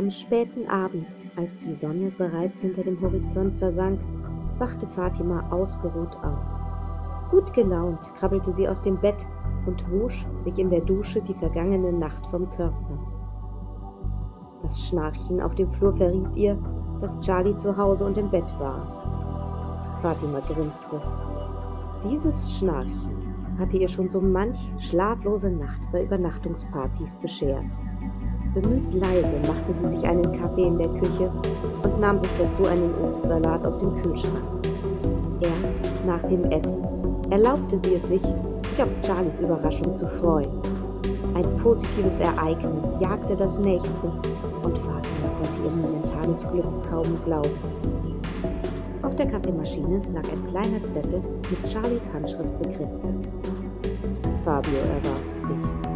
Am späten Abend, als die Sonne bereits hinter dem Horizont versank, wachte Fatima ausgeruht auf. Gut gelaunt krabbelte sie aus dem Bett und wusch sich in der Dusche die vergangene Nacht vom Körper. Das Schnarchen auf dem Flur verriet ihr, dass Charlie zu Hause und im Bett war. Fatima grinste. Dieses Schnarchen hatte ihr schon so manch schlaflose Nacht bei Übernachtungspartys beschert. Bemüht leise machte sie sich einen Kaffee in der Küche und nahm sich dazu einen Obstsalat aus dem Kühlschrank. Erst nach dem Essen erlaubte sie es sich, sich auf Charlies Überraschung zu freuen. Ein positives Ereignis jagte das nächste und Fatima konnte ihr momentanes Glück kaum glauben. Auf der Kaffeemaschine lag ein kleiner Zettel mit Charlies Handschrift bekritzelt. Fabio erwartet dich.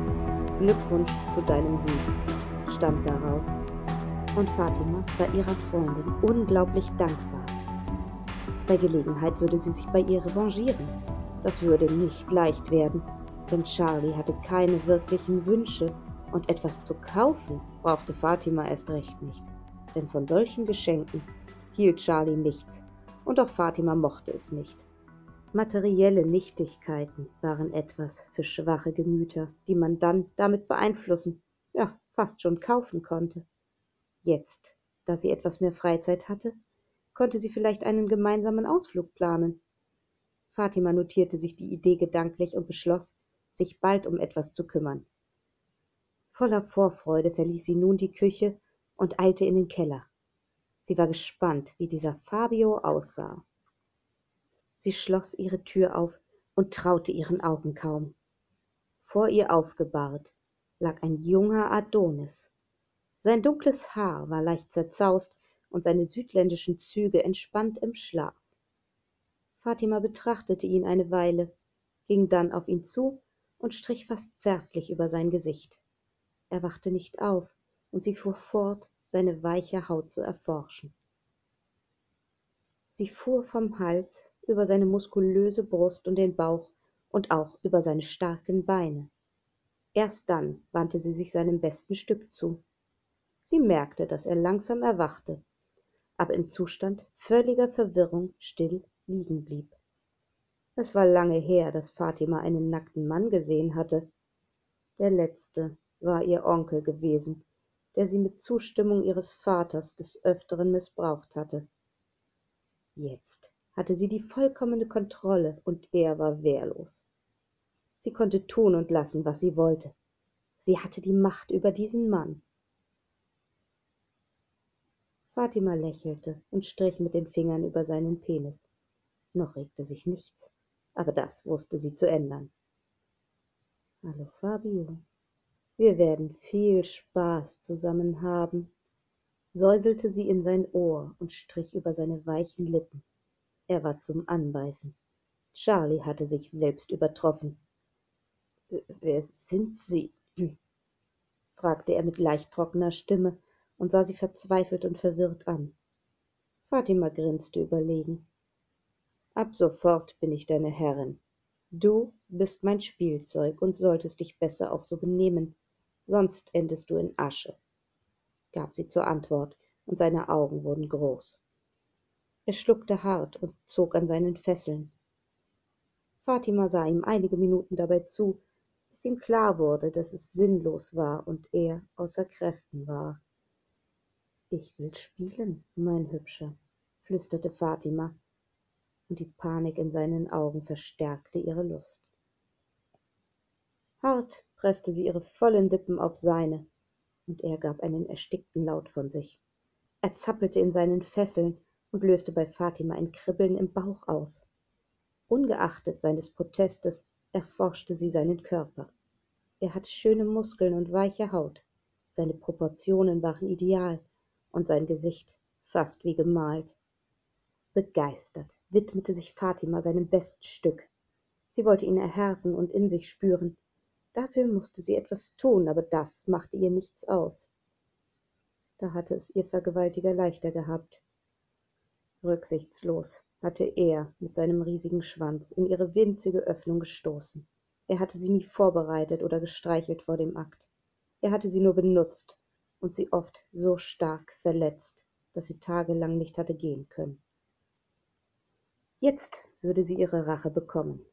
Glückwunsch zu deinem Sieg, stand darauf. Und Fatima war ihrer Freundin unglaublich dankbar. Bei Gelegenheit würde sie sich bei ihr revanchieren. Das würde nicht leicht werden, denn Charlie hatte keine wirklichen Wünsche und etwas zu kaufen brauchte Fatima erst recht nicht. Denn von solchen Geschenken hielt Charlie nichts und auch Fatima mochte es nicht. Materielle Nichtigkeiten waren etwas für schwache Gemüter, die man dann damit beeinflussen, ja, fast schon kaufen konnte. Jetzt, da sie etwas mehr Freizeit hatte, konnte sie vielleicht einen gemeinsamen Ausflug planen. Fatima notierte sich die Idee gedanklich und beschloss, sich bald um etwas zu kümmern. Voller Vorfreude verließ sie nun die Küche und eilte in den Keller. Sie war gespannt, wie dieser Fabio aussah. Sie schloss ihre Tür auf und traute ihren Augen kaum. Vor ihr aufgebahrt lag ein junger Adonis. Sein dunkles Haar war leicht zerzaust und seine südländischen Züge entspannt im Schlaf. Fatima betrachtete ihn eine Weile, ging dann auf ihn zu und strich fast zärtlich über sein Gesicht. Er wachte nicht auf, und sie fuhr fort, seine weiche Haut zu erforschen. Sie fuhr vom Hals über seine muskulöse Brust und den Bauch und auch über seine starken Beine. Erst dann wandte sie sich seinem besten Stück zu. Sie merkte, dass er langsam erwachte, aber im Zustand völliger Verwirrung still liegen blieb. Es war lange her, dass Fatima einen nackten Mann gesehen hatte. Der letzte war ihr Onkel gewesen, der sie mit Zustimmung ihres Vaters des Öfteren missbraucht hatte. Jetzt hatte sie die vollkommene Kontrolle und er war wehrlos. Sie konnte tun und lassen, was sie wollte. Sie hatte die Macht über diesen Mann. Fatima lächelte und strich mit den Fingern über seinen Penis. Noch regte sich nichts, aber das wusste sie zu ändern. Hallo Fabio, wir werden viel Spaß zusammen haben, säuselte sie in sein Ohr und strich über seine weichen Lippen. Er war zum Anbeißen. Charlie hatte sich selbst übertroffen. Wer sind Sie? fragte er mit leicht trockener Stimme und sah sie verzweifelt und verwirrt an. Fatima grinste überlegen. Ab sofort bin ich deine Herrin. Du bist mein Spielzeug und solltest dich besser auch so benehmen, sonst endest du in Asche, gab sie zur Antwort, und seine Augen wurden groß. Er schluckte hart und zog an seinen Fesseln. Fatima sah ihm einige Minuten dabei zu, bis ihm klar wurde, dass es sinnlos war und er außer Kräften war. Ich will spielen, mein Hübscher, flüsterte Fatima, und die Panik in seinen Augen verstärkte ihre Lust. Hart presste sie ihre vollen Lippen auf seine, und er gab einen erstickten Laut von sich. Er zappelte in seinen Fesseln und löste bei Fatima ein Kribbeln im Bauch aus. Ungeachtet seines Protestes erforschte sie seinen Körper. Er hatte schöne Muskeln und weiche Haut, seine Proportionen waren ideal und sein Gesicht fast wie gemalt. Begeistert widmete sich Fatima seinem besten Stück. Sie wollte ihn erhärten und in sich spüren, Dafür musste sie etwas tun, aber das machte ihr nichts aus. Da hatte es ihr Vergewaltiger leichter gehabt. Rücksichtslos hatte er mit seinem riesigen Schwanz in ihre winzige Öffnung gestoßen. Er hatte sie nie vorbereitet oder gestreichelt vor dem Akt. Er hatte sie nur benutzt, und sie oft so stark verletzt, dass sie tagelang nicht hatte gehen können. Jetzt würde sie ihre Rache bekommen.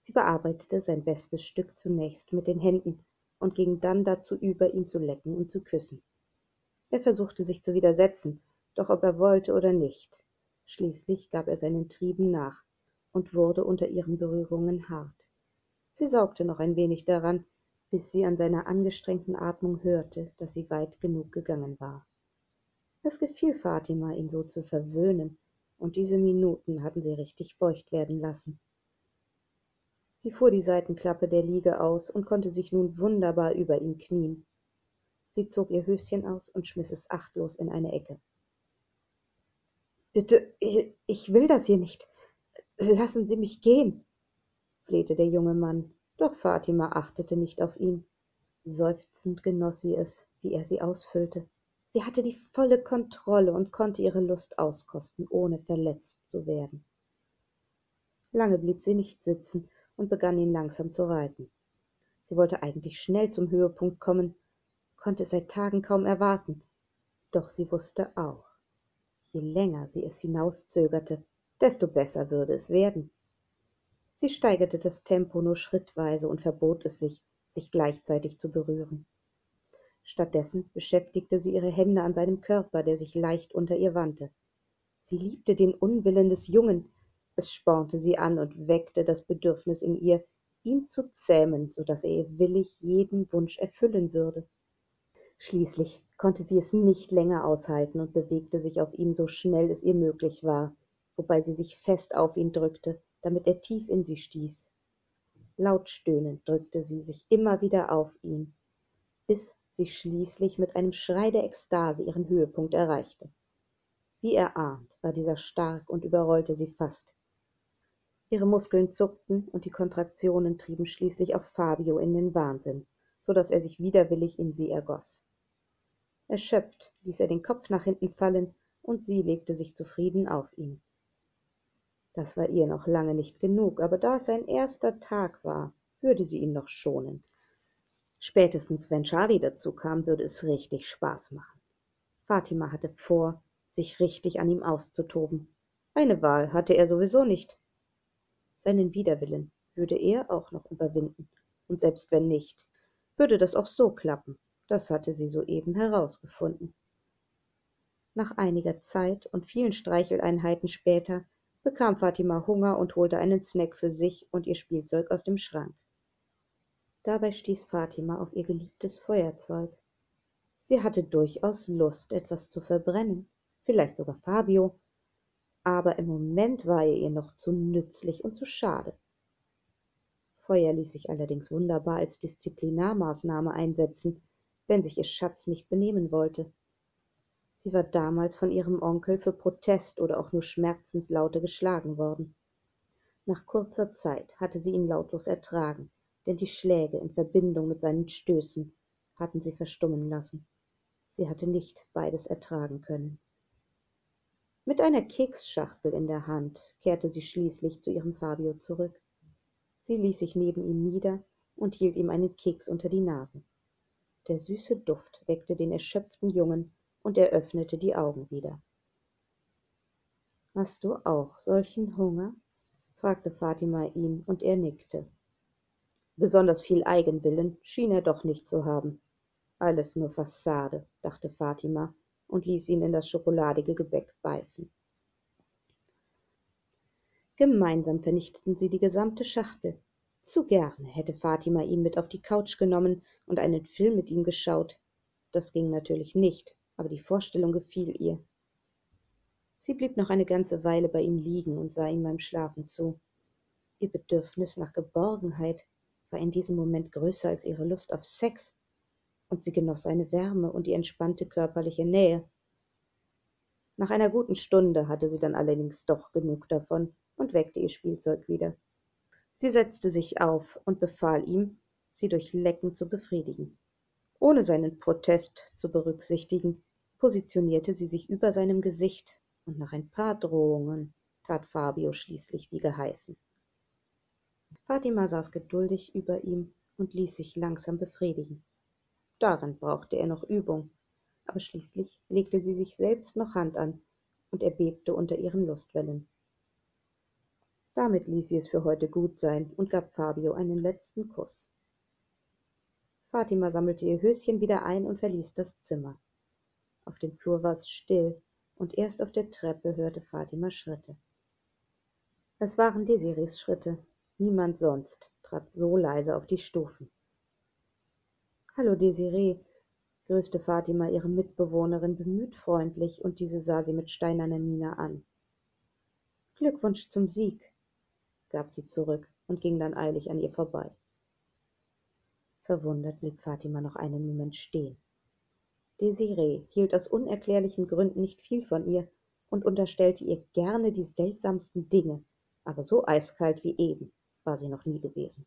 Sie bearbeitete sein bestes Stück zunächst mit den Händen und ging dann dazu über, ihn zu lecken und zu küssen. Er versuchte sich zu widersetzen, doch ob er wollte oder nicht. Schließlich gab er seinen Trieben nach und wurde unter ihren Berührungen hart. Sie saugte noch ein wenig daran, bis sie an seiner angestrengten Atmung hörte, dass sie weit genug gegangen war. Es gefiel Fatima, ihn so zu verwöhnen, und diese Minuten hatten sie richtig feucht werden lassen. Sie fuhr die Seitenklappe der Liege aus und konnte sich nun wunderbar über ihn knien. Sie zog ihr Höschen aus und schmiss es achtlos in eine Ecke. Bitte, ich, will das hier nicht. Lassen Sie mich gehen, flehte der junge Mann, doch Fatima achtete nicht auf ihn. Seufzend genoss sie es, wie er sie ausfüllte. Sie hatte die volle Kontrolle und konnte ihre Lust auskosten, ohne verletzt zu werden. Lange blieb sie nicht sitzen und begann ihn langsam zu reiten. Sie wollte eigentlich schnell zum Höhepunkt kommen, konnte es seit Tagen kaum erwarten, doch sie wusste auch, je länger sie es hinauszögerte, desto besser würde es werden. Sie steigerte das Tempo nur schrittweise und verbot es sich, sich gleichzeitig zu berühren. Stattdessen beschäftigte sie ihre Hände an seinem Körper, der sich leicht unter ihr wandte. Sie liebte den Unwillen des Jungen, es spornte sie an und weckte das Bedürfnis in ihr, ihn zu zähmen, so dass er ihr willig jeden Wunsch erfüllen würde. Schließlich konnte sie es nicht länger aushalten und bewegte sich auf ihm so schnell es ihr möglich war, wobei sie sich fest auf ihn drückte, damit er tief in sie stieß. Laut stöhnend drückte sie sich immer wieder auf ihn, bis sie schließlich mit einem Schrei der Ekstase ihren Höhepunkt erreichte. Wie erahnt war dieser stark und überrollte sie fast. Ihre Muskeln zuckten und die Kontraktionen trieben schließlich auch Fabio in den Wahnsinn, so dass er sich widerwillig in sie ergoß. Erschöpft ließ er den Kopf nach hinten fallen und sie legte sich zufrieden auf ihn. Das war ihr noch lange nicht genug, aber da es sein erster Tag war, würde sie ihn noch schonen. Spätestens wenn Charlie dazu kam, würde es richtig Spaß machen. Fatima hatte vor, sich richtig an ihm auszutoben. Eine Wahl hatte er sowieso nicht. Seinen Widerwillen würde er auch noch überwinden, und selbst wenn nicht, würde das auch so klappen. Das hatte sie soeben herausgefunden. Nach einiger Zeit und vielen Streicheleinheiten später bekam Fatima Hunger und holte einen Snack für sich und ihr Spielzeug aus dem Schrank. Dabei stieß Fatima auf ihr geliebtes Feuerzeug. Sie hatte durchaus Lust, etwas zu verbrennen, vielleicht sogar Fabio, aber im Moment war er ihr noch zu nützlich und zu schade. Feuer ließ sich allerdings wunderbar als Disziplinarmaßnahme einsetzen, wenn sich ihr Schatz nicht benehmen wollte. Sie war damals von ihrem Onkel für Protest oder auch nur Schmerzenslaute geschlagen worden. Nach kurzer Zeit hatte sie ihn lautlos ertragen, denn die Schläge in Verbindung mit seinen Stößen hatten sie verstummen lassen. Sie hatte nicht beides ertragen können. Mit einer Keksschachtel in der Hand kehrte sie schließlich zu ihrem Fabio zurück. Sie ließ sich neben ihm nieder und hielt ihm einen Keks unter die Nase. Der süße Duft weckte den erschöpften Jungen und er öffnete die Augen wieder. Hast du auch solchen Hunger? fragte Fatima ihn, und er nickte. Besonders viel Eigenwillen schien er doch nicht zu haben. Alles nur Fassade, dachte Fatima und ließ ihn in das schokoladige Gebäck beißen. Gemeinsam vernichteten sie die gesamte Schachtel. Zu gerne hätte Fatima ihn mit auf die Couch genommen und einen Film mit ihm geschaut. Das ging natürlich nicht, aber die Vorstellung gefiel ihr. Sie blieb noch eine ganze Weile bei ihm liegen und sah ihm beim Schlafen zu. Ihr Bedürfnis nach Geborgenheit war in diesem Moment größer als ihre Lust auf Sex, und sie genoss seine Wärme und die entspannte körperliche Nähe. Nach einer guten Stunde hatte sie dann allerdings doch genug davon und weckte ihr Spielzeug wieder. Sie setzte sich auf und befahl ihm, sie durch Lecken zu befriedigen. Ohne seinen Protest zu berücksichtigen, positionierte sie sich über seinem Gesicht, und nach ein paar Drohungen tat Fabio schließlich wie geheißen. Fatima saß geduldig über ihm und ließ sich langsam befriedigen. darin brauchte er noch übung aber schließlich legte sie sich selbst noch hand an und er bebte unter ihren lustwellen damit ließ sie es für heute gut sein und gab fabio einen letzten kuß fatima sammelte ihr höschen wieder ein und verließ das zimmer. Auf dem flur war es still und erst auf der treppe hörte fatima schritte. Es waren desirees schritte. Niemand sonst trat so leise auf die stufen. Hallo desiree grüßte fatima ihre mitbewohnerin bemüht freundlich und diese sah sie mit steinerner miene an. Glückwunsch zum sieg gab sie zurück und ging dann eilig an ihr vorbei. Verwundert blieb fatima noch einen moment stehen. Desiree hielt aus unerklärlichen gründen nicht viel von ihr und unterstellte ihr gerne die seltsamsten dinge aber so eiskalt wie eben war sie noch nie gewesen.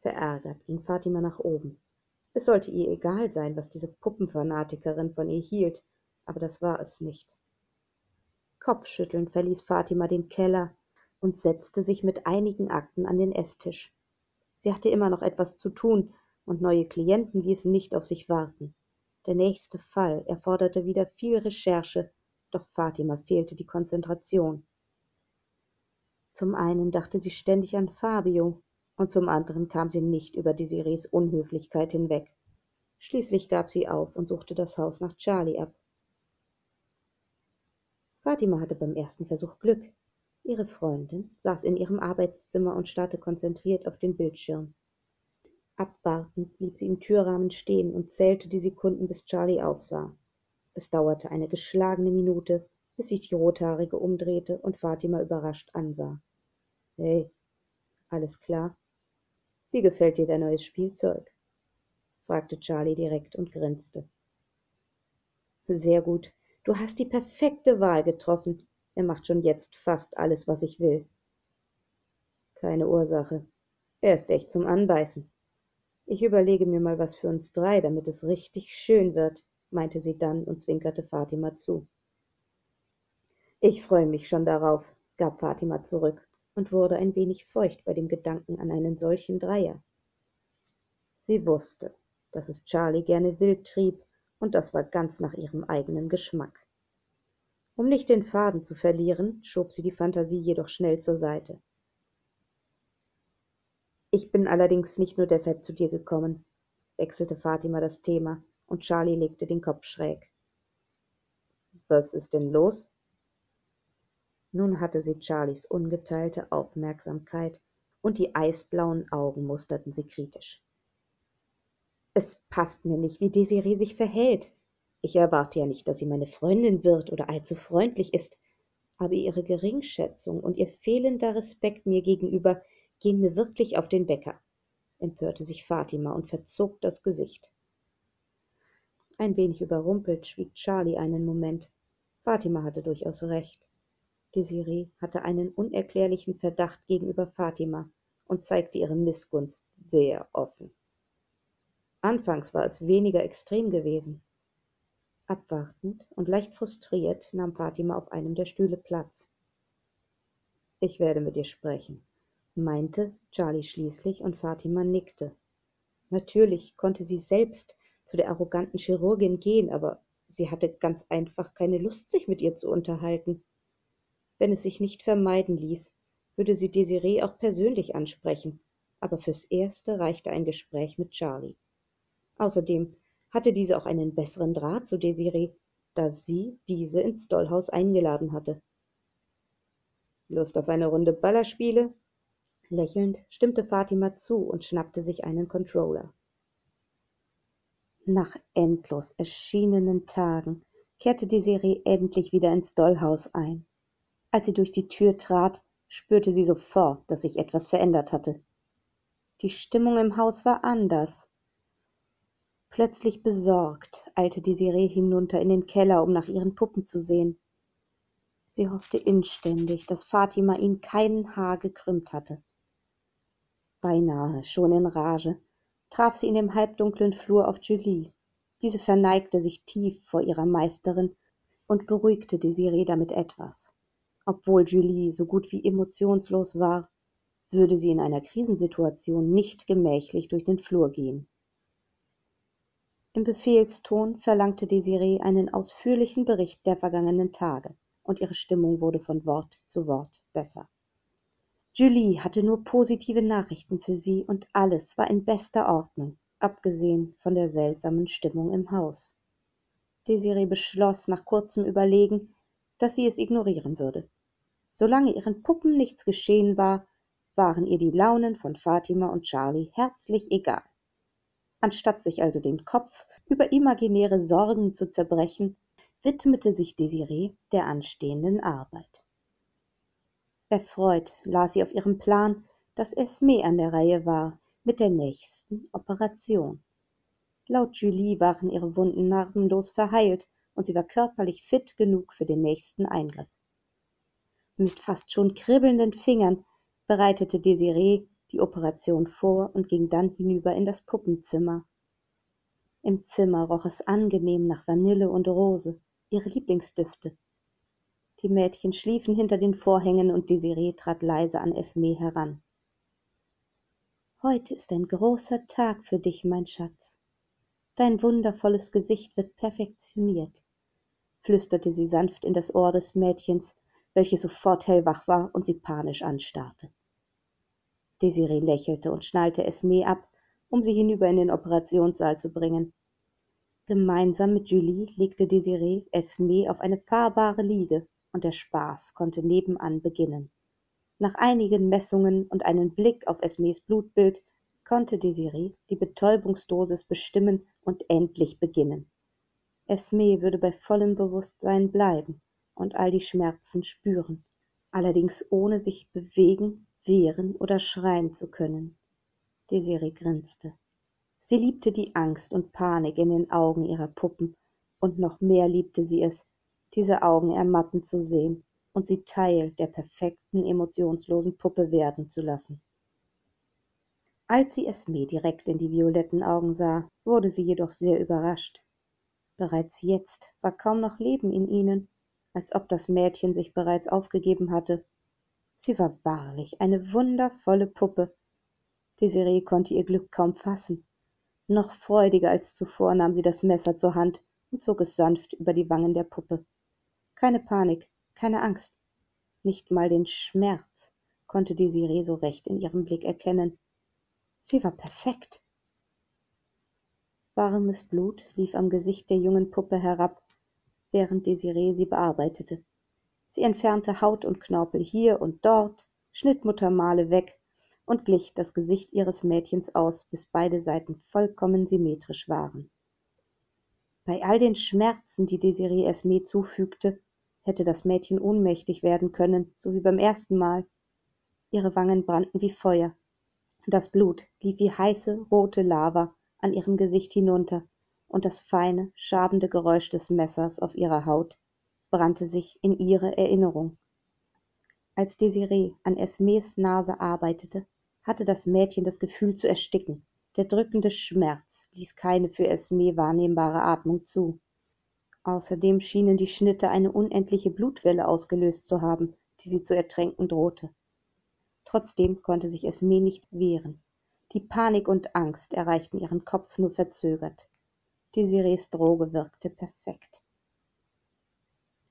Verärgert ging fatima nach oben. Es sollte ihr egal sein was diese puppenfanatikerin von ihr hielt aber das war es nicht. Kopfschüttelnd verließ fatima den keller und setzte sich mit einigen akten an den eßtisch sie hatte immer noch etwas zu tun und neue klienten ließen nicht auf sich warten. Der nächste fall erforderte wieder viel recherche doch fatima fehlte die konzentration. Zum einen dachte sie ständig an fabio und zum anderen kam sie nicht über desirees unhöflichkeit hinweg. Schließlich gab sie auf und suchte das haus nach charlie ab. Fatima hatte beim ersten versuch glück ihre freundin saß in ihrem arbeitszimmer und starrte konzentriert auf den bildschirm. Abwartend blieb sie im türrahmen stehen und zählte die sekunden bis charlie aufsah. Es dauerte eine geschlagene minute bis sich die rothaarige umdrehte und fatima überrascht ansah. Hey alles klar? Wie gefällt dir dein neues spielzeug? fragte charlie direkt und grinste. Sehr gut. Du hast die perfekte wahl getroffen er macht schon jetzt fast alles was ich will. Keine ursache. Er ist echt zum anbeißen. Ich überlege mir mal was für uns drei damit es richtig schön wird meinte sie dann und zwinkerte fatima zu. Ich freue mich schon darauf gab fatima zurück und wurde ein wenig feucht bei dem gedanken an einen solchen dreier. Sie wusste dass es charlie gerne wild trieb und das war ganz nach ihrem eigenen geschmack um nicht den faden zu verlieren schob sie die phantasie jedoch schnell zur seite. Ich bin allerdings nicht nur deshalb zu dir gekommen wechselte fatima das thema und charlie legte den kopf schräg. Was ist denn los? Nun hatte sie charlies ungeteilte aufmerksamkeit und die eisblauen augen musterten sie kritisch. Es passt mir nicht wie desiree sich verhält ich erwarte ja nicht dass sie meine freundin wird oder allzu freundlich ist. Aber ihre geringschätzung und ihr fehlender respekt mir gegenüber gehen mir wirklich auf den wecker empörte sich fatima und verzog das gesicht. Ein wenig überrumpelt schwieg charlie einen moment. Fatima hatte durchaus recht. Desiree hatte einen unerklärlichen verdacht gegenüber fatima und zeigte ihre mißgunst sehr offen. Anfangs war es weniger extrem gewesen abwartend und leicht frustriert nahm fatima auf einem der stühle platz. Ich werde mit ihr sprechen meinte charlie schließlich und fatima nickte. Natürlich konnte sie selbst zu der arroganten chirurgin gehen aber sie hatte ganz einfach keine lust sich mit ihr zu unterhalten. Wenn es sich nicht vermeiden ließ würde sie desiree auch persönlich ansprechen aber fürs erste reichte ein gespräch mit charlie. Außerdem hatte diese auch einen besseren draht zu desiree da sie diese ins dollhaus eingeladen hatte. Lust auf eine runde ballerspiele? Lächelnd stimmte fatima zu und schnappte sich einen controller. Nach endlos erschienenen tagen kehrte desiree endlich wieder ins dollhaus ein. Als sie durch die tür trat spürte sie sofort dass sich etwas verändert hatte. Die stimmung im haus war anders plötzlich besorgt eilte desiree hinunter in den keller um nach ihren puppen zu sehen. Sie hoffte inständig dass fatima ihnen kein haar gekrümmt hatte. Beinahe schon in rage traf sie in dem halbdunklen flur auf julie. Diese verneigte sich tief vor ihrer meisterin und beruhigte desiree damit etwas. Obwohl julie so gut wie emotionslos war würde sie in einer krisensituation nicht gemächlich durch den flur gehen Im Befehlston verlangte Desiree einen ausführlichen Bericht der vergangenen Tage, und ihre Stimmung wurde von Wort zu Wort besser. Julie hatte nur positive Nachrichten für sie und alles war in bester Ordnung, abgesehen von der seltsamen Stimmung im Haus. Desiree beschloss nach kurzem Überlegen, dass sie es ignorieren würde. Solange ihren Puppen nichts geschehen war, waren ihr die Launen von Fatima und Charlie herzlich egal. Anstatt sich also den Kopf über imaginäre Sorgen zu zerbrechen, widmete sich Desiree der anstehenden Arbeit. Erfreut las sie auf ihrem Plan, dass Esme an der Reihe war mit der nächsten Operation. Laut Julie waren ihre Wunden narbenlos verheilt und sie war körperlich fit genug für den nächsten Eingriff. Mit fast schon kribbelnden Fingern bereitete Desiree die Operation vor und ging dann hinüber in das Puppenzimmer. Im Zimmer roch es angenehm nach Vanille und Rose, ihre Lieblingsdüfte. Die Mädchen schliefen hinter den Vorhängen und Desiree trat leise an Esme heran. Heute ist ein großer Tag für dich, mein Schatz. Dein wundervolles Gesicht wird perfektioniert, flüsterte sie sanft in das Ohr des Mädchens, welches sofort hellwach war und sie panisch anstarrte. Desiree lächelte und schnallte Esme ab, um sie hinüber in den Operationssaal zu bringen. Gemeinsam mit Julie legte Desiree Esme auf eine fahrbare Liege, und der Spaß konnte nebenan beginnen. Nach einigen Messungen und einem Blick auf Esmes Blutbild konnte Desiree die Betäubungsdosis bestimmen und endlich beginnen. Esme würde bei vollem Bewusstsein bleiben und all die Schmerzen spüren, allerdings ohne sich bewegen wehren oder schreien zu können. Desiree grinste. Sie liebte die Angst und Panik in den Augen ihrer Puppen, und noch mehr liebte sie es, diese Augen ermatten zu sehen und sie Teil der perfekten, emotionslosen Puppe werden zu lassen. Als sie Esme direkt in die violetten Augen sah, wurde sie jedoch sehr überrascht. Bereits jetzt war kaum noch Leben in ihnen, als ob das Mädchen sich bereits aufgegeben hatte sie war wahrlich eine wundervolle puppe. Desiree konnte ihr glück kaum fassen. Noch freudiger als zuvor nahm sie das messer zur hand und zog es sanft über die wangen der puppe. Keine panik keine angst. Nicht mal den schmerz konnte desiree so recht in ihrem blick erkennen. Sie war perfekt. Warmes blut lief am gesicht der jungen puppe herab während desiree sie bearbeitete sie entfernte haut und knorpel hier und dort schnitt muttermale weg und glich das gesicht ihres mädchens aus bis beide seiten vollkommen symmetrisch waren. Bei all den schmerzen die desiree esme zufügte hätte das mädchen ohnmächtig werden können so wie beim ersten mal. Ihre wangen brannten wie feuer. Das blut lief wie heiße rote lava an ihrem gesicht hinunter und das feine schabende geräusch des messers auf ihrer haut brannte sich in ihre erinnerung. Als desiree an esmes nase arbeitete hatte das mädchen das gefühl zu ersticken. Der drückende schmerz ließ keine für esme wahrnehmbare atmung zu. Außerdem schienen die schnitte eine unendliche blutwelle ausgelöst zu haben die sie zu ertränken drohte. Trotzdem konnte sich esme nicht wehren. Die panik und angst erreichten ihren kopf nur verzögert. Desirees droge wirkte perfekt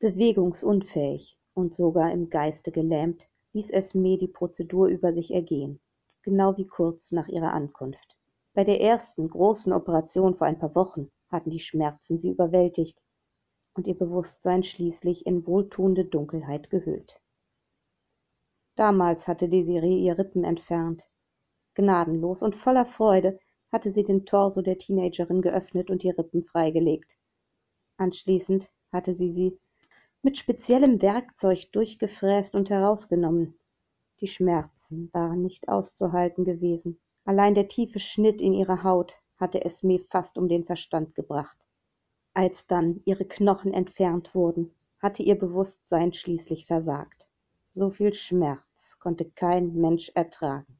bewegungsunfähig und sogar im geiste gelähmt ließ esme die prozedur über sich ergehen genau wie kurz nach ihrer ankunft. Bei der ersten großen operation vor ein paar wochen hatten die schmerzen sie überwältigt und ihr bewußtsein schließlich in wohltuende dunkelheit gehüllt. Damals hatte desiree ihr rippen entfernt. Gnadenlos und voller freude hatte sie den torso der teenagerin geöffnet und die rippen freigelegt. Anschließend hatte sie sie mit speziellem werkzeug durchgefräst und herausgenommen. Die schmerzen waren nicht auszuhalten gewesen. Allein der tiefe schnitt in ihre haut hatte esme fast um den verstand gebracht. Als dann ihre knochen entfernt wurden hatte ihr bewußtsein schließlich versagt. So viel schmerz konnte kein mensch ertragen.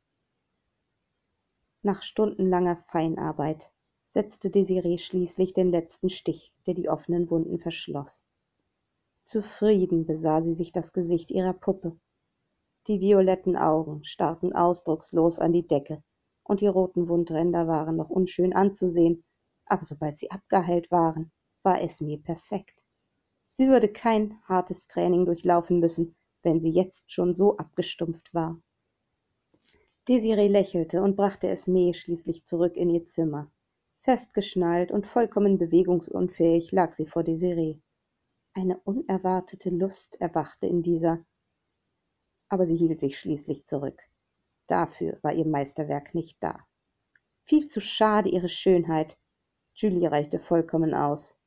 Nach stundenlanger feinarbeit setzte desiree schließlich den letzten stich der die offenen wunden verschloß zufrieden besah sie sich das gesicht ihrer puppe die violetten augen starrten ausdruckslos an die decke und die roten wundränder waren noch unschön anzusehen aber sobald sie abgeheilt waren, war Esme perfekt. Sie würde kein hartes Training durchlaufen müssen, wenn sie jetzt schon so abgestumpft war. Desiree lächelte und brachte Esme schließlich zurück in ihr Zimmer. Festgeschnallt und vollkommen bewegungsunfähig lag sie vor Desiree. Eine unerwartete Lust erwachte in dieser, aber sie hielt sich schließlich zurück. Dafür war ihr Meisterwerk nicht da. Viel zu schade ihre Schönheit. Julie reichte vollkommen aus.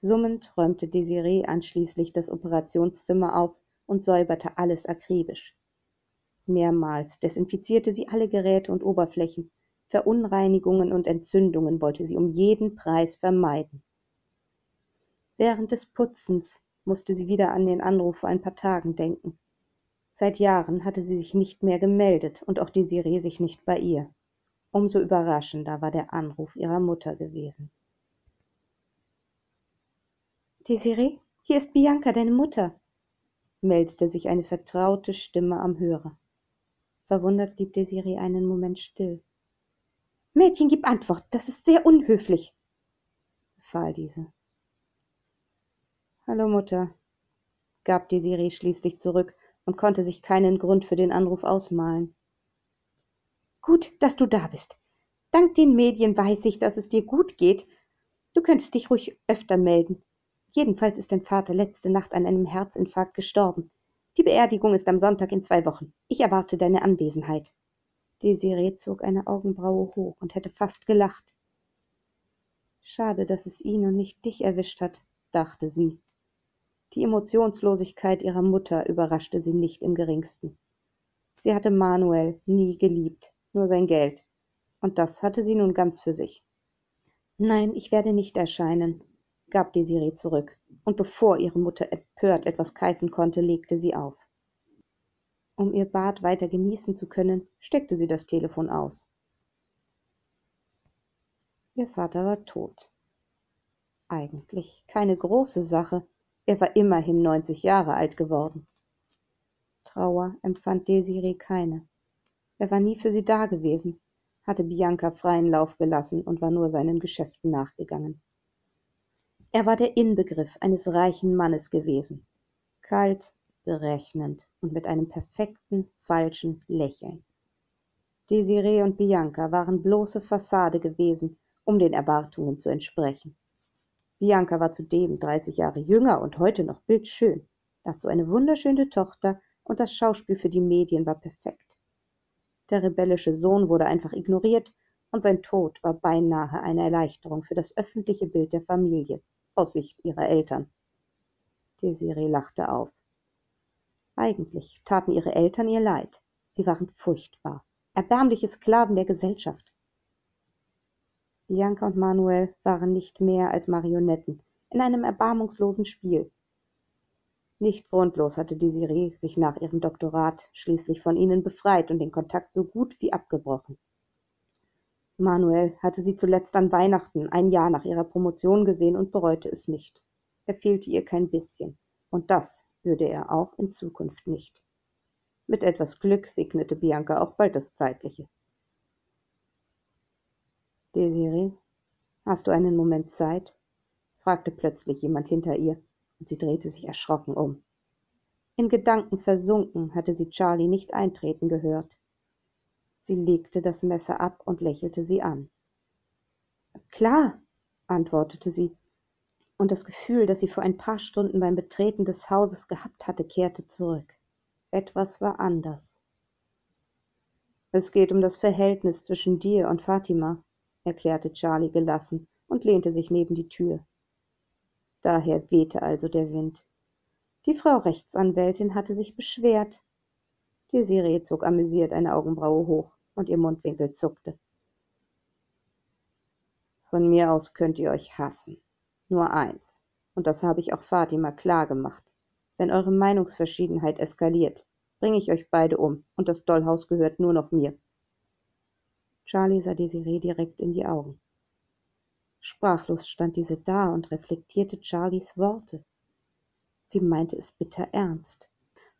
Summend räumte Desiree anschließend das Operationszimmer auf und säuberte alles akribisch. Mehrmals desinfizierte sie alle Geräte und Oberflächen. Verunreinigungen und Entzündungen wollte sie um jeden Preis vermeiden. Während des Putzens musste sie wieder an den Anruf vor ein paar Tagen denken. Seit Jahren hatte sie sich nicht mehr gemeldet und auch Desiree sich nicht bei ihr. Umso überraschender war der Anruf ihrer Mutter gewesen. Desiree, hier ist Bianca, deine Mutter, meldete sich eine vertraute Stimme am Hörer. Verwundert blieb Desiree einen Moment still. Mädchen, gib Antwort, das ist sehr unhöflich, befahl diese. Hallo Mutter, gab Desiree schließlich zurück und konnte sich keinen Grund für den Anruf ausmalen. Gut, dass du da bist. Dank den Medien weiß ich, dass es dir gut geht. Du könntest dich ruhig öfter melden. Jedenfalls ist dein Vater letzte Nacht an einem Herzinfarkt gestorben. Die Beerdigung ist am Sonntag in zwei Wochen. Ich erwarte deine Anwesenheit. Desiree zog eine Augenbraue hoch und hätte fast gelacht. Schade, dass es ihn und nicht dich erwischt hat, dachte sie. Die Emotionslosigkeit ihrer Mutter überraschte sie nicht im geringsten. Sie hatte Manuel nie geliebt, nur sein Geld, und das hatte sie nun ganz für sich. Nein, ich werde nicht erscheinen, gab Desiree zurück, und bevor ihre Mutter empört etwas keifen konnte, legte sie auf. Um ihr Bad weiter genießen zu können, steckte sie das Telefon aus. Ihr Vater war tot. Eigentlich keine große Sache, er war immerhin neunzig Jahre alt geworden. Trauer empfand Desiree keine. Er war nie für sie dagewesen, hatte Bianca freien Lauf gelassen und war nur seinen Geschäften nachgegangen. Er war der Inbegriff eines reichen Mannes gewesen, kalt, berechnend und mit einem perfekten, falschen Lächeln. Desiree und Bianca waren bloße Fassade gewesen, um den Erwartungen zu entsprechen. Bianca war zudem dreißig Jahre jünger und heute noch bildschön, dazu eine wunderschöne Tochter, und das Schauspiel für die Medien war perfekt. Der rebellische Sohn wurde einfach ignoriert, und sein Tod war beinahe eine Erleichterung für das öffentliche Bild der Familie, aus Sicht ihrer Eltern. Desiree lachte auf. Eigentlich taten ihre Eltern ihr leid. Sie waren furchtbar, erbärmliche Sklaven der Gesellschaft. Bianca und Manuel waren nicht mehr als Marionetten in einem erbarmungslosen Spiel. Nicht grundlos hatte Desiree sich nach ihrem Doktorat schließlich von ihnen befreit und den Kontakt so gut wie abgebrochen. Manuel hatte sie zuletzt an Weihnachten, ein Jahr nach ihrer Promotion gesehen und bereute es nicht. Er fehlte ihr kein bisschen, und das würde er auch in Zukunft nicht. Mit etwas Glück segnete Bianca auch bald das Zeitliche. Desiree, hast du einen Moment Zeit? fragte plötzlich jemand hinter ihr, und sie drehte sich erschrocken um. In Gedanken versunken hatte sie Charlie nicht eintreten gehört. Sie legte das Messer ab und lächelte sie an. Klar, antwortete sie, und das Gefühl, das sie vor ein paar Stunden beim Betreten des Hauses gehabt hatte, kehrte zurück. Etwas war anders. Es geht um das Verhältnis zwischen dir und Fatima, erklärte Charlie gelassen und lehnte sich neben die Tür. Daher wehte also der Wind. Die Frau Rechtsanwältin hatte sich beschwert. Desiree zog amüsiert eine Augenbraue hoch und ihr Mundwinkel zuckte. Von mir aus könnt ihr euch hassen. Nur eins, und das habe ich auch Fatima klar gemacht. Wenn eure Meinungsverschiedenheit eskaliert, bringe ich euch beide um, und das Dollhaus gehört nur noch mir. Charlie sah Desiree direkt in die Augen. Sprachlos stand diese da und reflektierte Charlies Worte. Sie meinte es bitter ernst.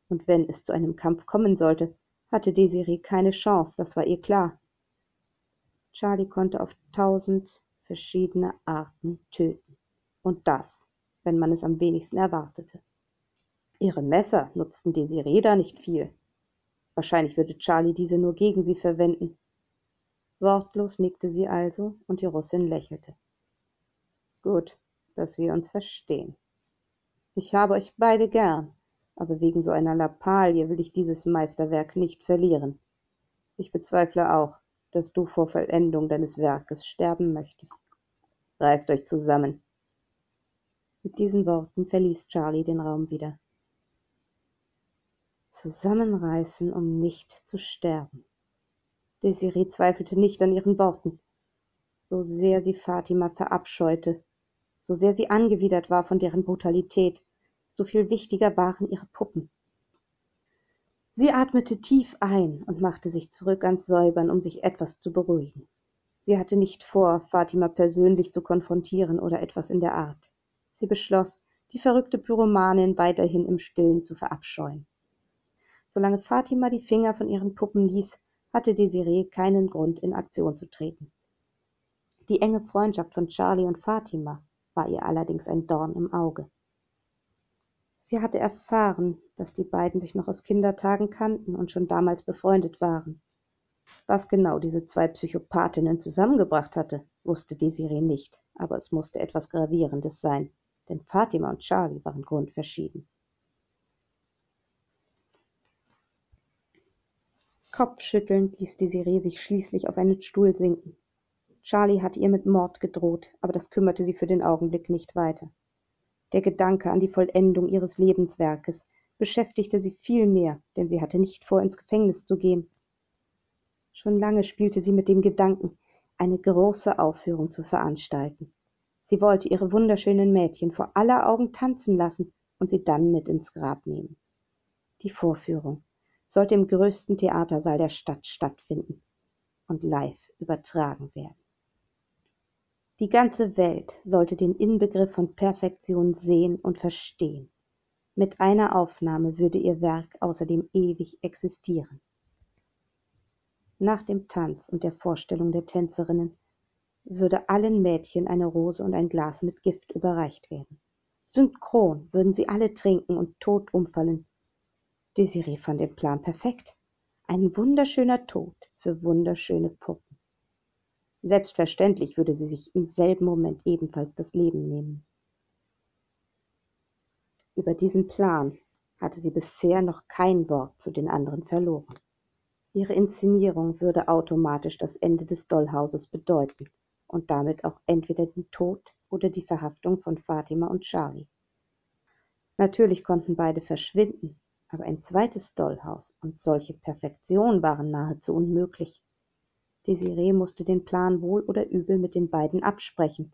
Und wenn es zu einem Kampf kommen sollte, hatte Desiree keine Chance, das war ihr klar. Charlie konnte auf tausend verschiedene Arten töten. Und das, wenn man es am wenigsten erwartete. Ihre Messer nutzten Desiree da nicht viel. Wahrscheinlich würde Charlie diese nur gegen sie verwenden. Wortlos nickte sie also, und die Russin lächelte. Gut, dass wir uns verstehen. Ich habe euch beide gern, aber wegen so einer Lappalie will ich dieses Meisterwerk nicht verlieren. Ich bezweifle auch, dass du vor Vollendung deines Werkes sterben möchtest. Reißt euch zusammen. Mit diesen Worten verließ Charlie den Raum wieder. Zusammenreißen, um nicht zu sterben. Desiree zweifelte nicht an ihren Worten. So sehr sie Fatima verabscheute, so sehr sie angewidert war von deren Brutalität, so viel wichtiger waren ihre Puppen. Sie atmete tief ein und machte sich zurück ans Säubern, um sich etwas zu beruhigen. Sie hatte nicht vor, Fatima persönlich zu konfrontieren oder etwas in der Art. Sie beschloss, die verrückte Pyromanin weiterhin im Stillen zu verabscheuen. Solange Fatima die Finger von ihren Puppen ließ, hatte Desiree keinen Grund, in Aktion zu treten. Die enge Freundschaft von Charlie und Fatima war ihr allerdings ein Dorn im Auge. Sie hatte erfahren, dass die beiden sich noch aus Kindertagen kannten und schon damals befreundet waren. Was genau diese zwei Psychopathinnen zusammengebracht hatte, wusste Desiree nicht, aber es musste etwas Gravierendes sein, denn Fatima und Charlie waren grundverschieden. Kopfschüttelnd ließ Desiree sich schließlich auf einen Stuhl sinken. Charlie hatte ihr mit Mord gedroht, aber das kümmerte sie für den Augenblick nicht weiter. Der Gedanke an die Vollendung ihres Lebenswerkes beschäftigte sie viel mehr, denn sie hatte nicht vor, ins Gefängnis zu gehen. Schon lange spielte sie mit dem Gedanken, eine große Aufführung zu veranstalten. Sie wollte ihre wunderschönen Mädchen vor aller Augen tanzen lassen und sie dann mit ins Grab nehmen. Die Vorführung sollte im größten Theatersaal der Stadt stattfinden und live übertragen werden. Die ganze Welt sollte den Inbegriff von Perfektion sehen und verstehen. Mit einer Aufnahme würde ihr Werk außerdem ewig existieren. Nach dem Tanz und der Vorstellung der Tänzerinnen würde allen Mädchen eine Rose und ein Glas mit Gift überreicht werden. Synchron würden sie alle trinken und tot umfallen, Desiree fand den Plan perfekt. Ein wunderschöner Tod für wunderschöne Puppen. Selbstverständlich würde sie sich im selben Moment ebenfalls das Leben nehmen. Über diesen Plan hatte sie bisher noch kein Wort zu den anderen verloren. Ihre Inszenierung würde automatisch das Ende des Dollhauses bedeuten und damit auch entweder den Tod oder die Verhaftung von Fatima und Charlie. Natürlich konnten beide verschwinden, aber ein zweites Dollhaus und solche Perfektion waren nahezu unmöglich. Desiree musste den Plan wohl oder übel mit den beiden absprechen,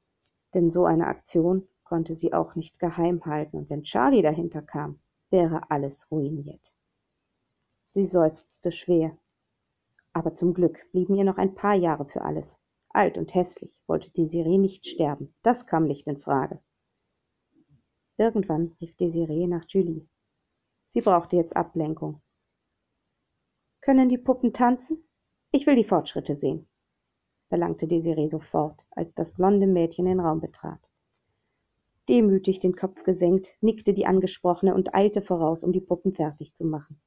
denn so eine Aktion konnte sie auch nicht geheim halten, und wenn Charlie dahinter kam, wäre alles ruiniert. Sie seufzte schwer. Aber zum Glück blieben ihr noch ein paar Jahre für alles. Alt und hässlich wollte Desiree nicht sterben, das kam nicht in Frage. Irgendwann rief Desiree nach Julie. Sie brauchte jetzt Ablenkung. Können die Puppen tanzen? Ich will die Fortschritte sehen, verlangte Desiree sofort, als das blonde Mädchen den Raum betrat. Demütig den Kopf gesenkt, nickte die Angesprochene und eilte voraus, um die Puppen fertig zu machen.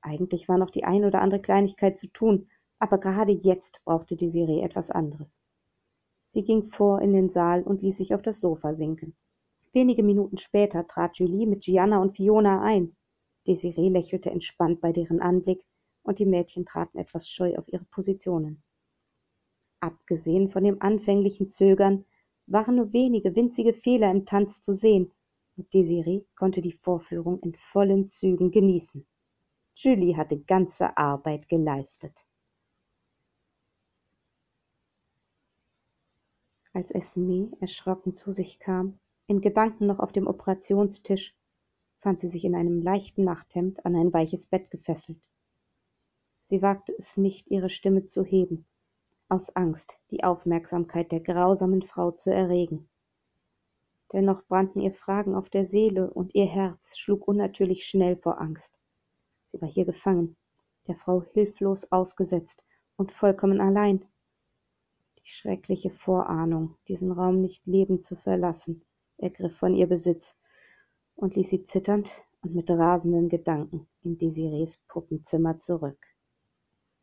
Eigentlich war noch die ein oder andere Kleinigkeit zu tun, aber gerade jetzt brauchte Desiree etwas anderes. Sie ging vor in den Saal und ließ sich auf das Sofa sinken. Wenige Minuten später trat Julie mit Gianna und Fiona ein. Desiree lächelte entspannt bei deren Anblick, und die Mädchen traten etwas scheu auf ihre Positionen. Abgesehen von dem anfänglichen Zögern waren nur wenige winzige Fehler im Tanz zu sehen, und Desiree konnte die Vorführung in vollen Zügen genießen. Julie hatte ganze Arbeit geleistet. Als Esme erschrocken zu sich kam, in Gedanken noch auf dem Operationstisch, fand sie sich in einem leichten Nachthemd an ein weiches Bett gefesselt. Sie wagte es nicht, ihre Stimme zu heben, aus Angst, die Aufmerksamkeit der grausamen Frau zu erregen. Dennoch brannten ihr Fragen auf der Seele, und ihr Herz schlug unnatürlich schnell vor Angst. Sie war hier gefangen, der Frau hilflos ausgesetzt und vollkommen allein. Die schreckliche Vorahnung, diesen Raum nicht lebend zu verlassen, ergriff von ihr Besitz und ließ sie zitternd und mit rasenden Gedanken in Desirees Puppenzimmer zurück.